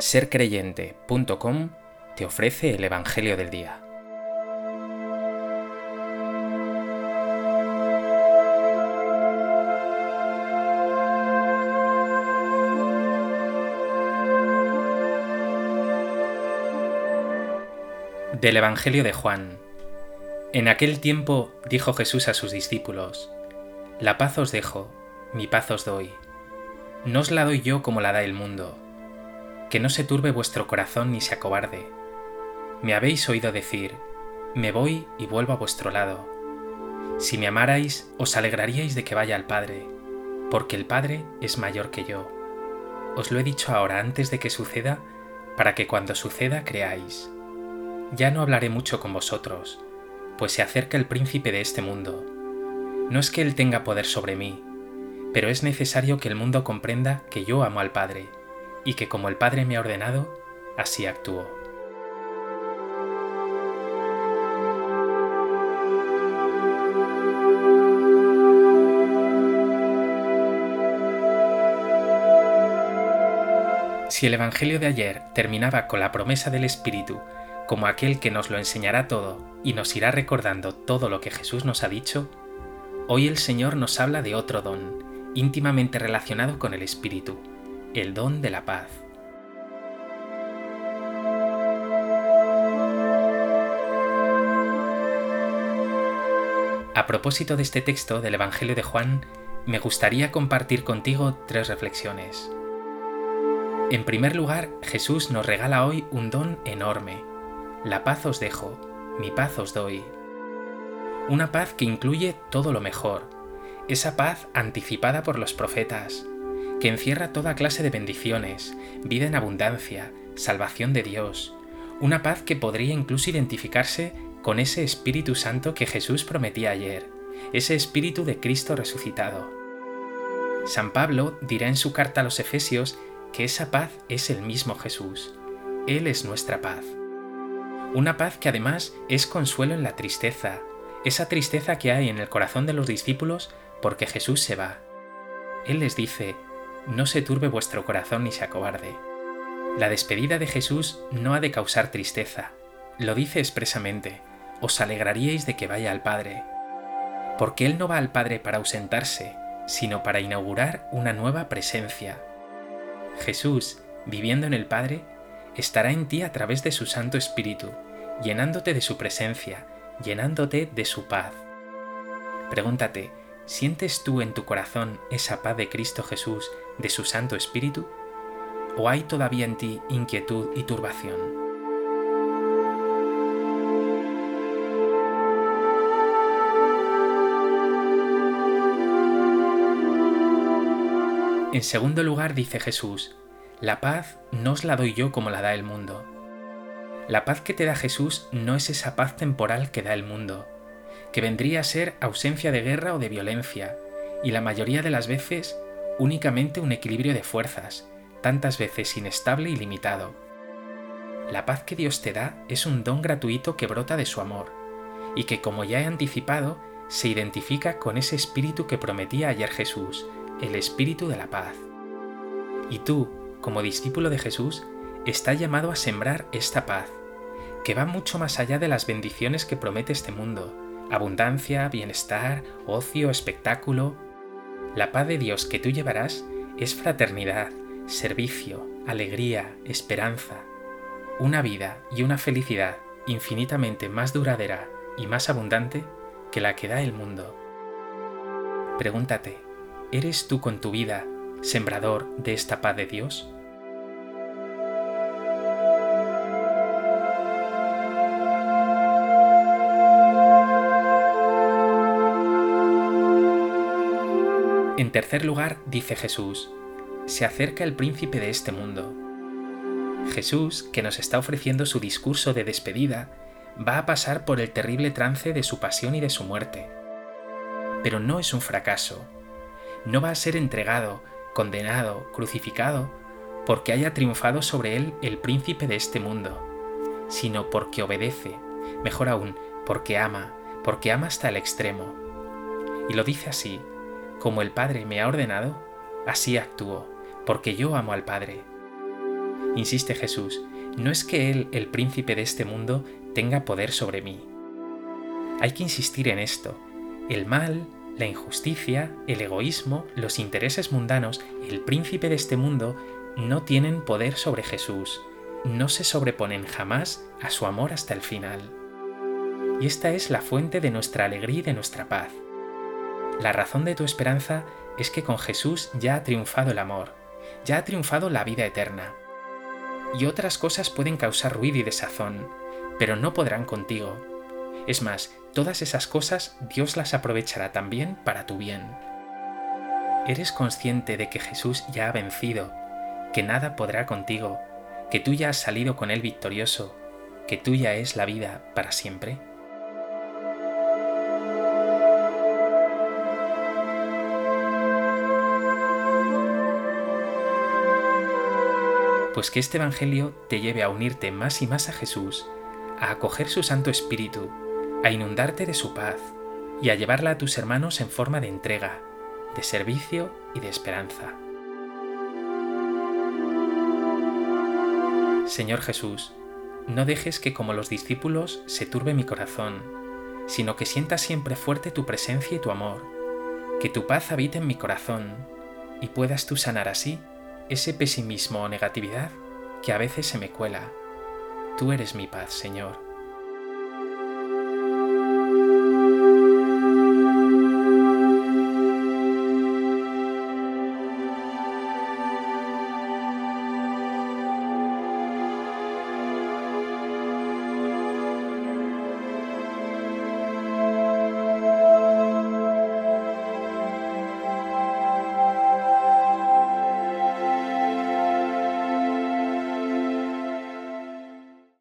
sercreyente.com te ofrece el Evangelio del Día. Del Evangelio de Juan. En aquel tiempo dijo Jesús a sus discípulos, La paz os dejo, mi paz os doy. No os la doy yo como la da el mundo que no se turbe vuestro corazón ni se acobarde. Me habéis oído decir, me voy y vuelvo a vuestro lado. Si me amarais, os alegraríais de que vaya al Padre, porque el Padre es mayor que yo. Os lo he dicho ahora antes de que suceda, para que cuando suceda creáis. Ya no hablaré mucho con vosotros, pues se acerca el príncipe de este mundo. No es que él tenga poder sobre mí, pero es necesario que el mundo comprenda que yo amo al Padre y que como el Padre me ha ordenado, así actúo. Si el Evangelio de ayer terminaba con la promesa del Espíritu como aquel que nos lo enseñará todo y nos irá recordando todo lo que Jesús nos ha dicho, hoy el Señor nos habla de otro don, íntimamente relacionado con el Espíritu, el don de la paz. A propósito de este texto del Evangelio de Juan, me gustaría compartir contigo tres reflexiones. En primer lugar, Jesús nos regala hoy un don enorme. La paz os dejo, mi paz os doy. Una paz que incluye todo lo mejor, esa paz anticipada por los profetas, que encierra toda clase de bendiciones, vida en abundancia, salvación de Dios, una paz que podría incluso identificarse con ese Espíritu Santo que Jesús prometía ayer, ese Espíritu de Cristo resucitado. San Pablo dirá en su carta a los Efesios que esa paz es el mismo Jesús. Él es nuestra paz. Una paz que además es consuelo en la tristeza, esa tristeza que hay en el corazón de los discípulos porque Jesús se va. Él les dice, no se turbe vuestro corazón ni se acobarde. La despedida de Jesús no ha de causar tristeza. Lo dice expresamente, os alegraríais de que vaya al Padre. Porque Él no va al Padre para ausentarse, sino para inaugurar una nueva presencia. Jesús, viviendo en el Padre, estará en ti a través de su Santo Espíritu, llenándote de su presencia, llenándote de su paz. Pregúntate, ¿Sientes tú en tu corazón esa paz de Cristo Jesús, de su Santo Espíritu? ¿O hay todavía en ti inquietud y turbación? En segundo lugar dice Jesús, la paz no os la doy yo como la da el mundo. La paz que te da Jesús no es esa paz temporal que da el mundo, que vendría a ser ausencia de guerra o de violencia, y la mayoría de las veces únicamente un equilibrio de fuerzas, tantas veces inestable y limitado. La paz que Dios te da es un don gratuito que brota de su amor, y que como ya he anticipado, se identifica con ese espíritu que prometía ayer Jesús, el espíritu de la paz. Y tú, como discípulo de Jesús, estás llamado a sembrar esta paz, que va mucho más allá de las bendiciones que promete este mundo, abundancia, bienestar, ocio, espectáculo. La paz de Dios que tú llevarás es fraternidad, servicio, alegría, esperanza, una vida y una felicidad infinitamente más duradera y más abundante que la que da el mundo. Pregúntate, ¿eres tú con tu vida sembrador de esta paz de Dios? En tercer lugar, dice Jesús, se acerca el príncipe de este mundo. Jesús, que nos está ofreciendo su discurso de despedida, va a pasar por el terrible trance de su pasión y de su muerte. Pero no es un fracaso. No va a ser entregado, condenado, crucificado, porque haya triunfado sobre él el príncipe de este mundo, sino porque obedece, mejor aún, porque ama, porque ama hasta el extremo. Y lo dice así, como el Padre me ha ordenado, así actúo, porque yo amo al Padre. insiste Jesús, no es que Él, el príncipe de este mundo, tenga poder sobre mí. Hay que insistir en esto. El mal, la injusticia, el egoísmo, los intereses mundanos, el príncipe de este mundo, no tienen poder sobre Jesús, no se sobreponen jamás a su amor hasta el final. Y esta es la fuente de nuestra alegría y de nuestra paz. La razón de tu esperanza es que con Jesús ya ha triunfado el amor, ya ha triunfado la vida eterna. Y otras cosas pueden causar ruido y desazón, pero no podrán contigo. Es más, todas esas cosas Dios las aprovechará también para tu bien. ¿Eres consciente de que Jesús ya ha vencido, que nada podrá contigo, que tú ya has salido con Él victorioso, que tuya es la vida para siempre? Pues que este Evangelio te lleve a unirte más y más a Jesús, a acoger su Santo Espíritu, a inundarte de su paz y a llevarla a tus hermanos en forma de entrega, de servicio y de esperanza. Señor Jesús, no dejes que como los discípulos se turbe mi corazón, sino que sienta siempre fuerte tu presencia y tu amor, que tu paz habite en mi corazón y puedas tú sanar así ese pesimismo o negatividad que a veces se me cuela. Tú eres mi paz, Señor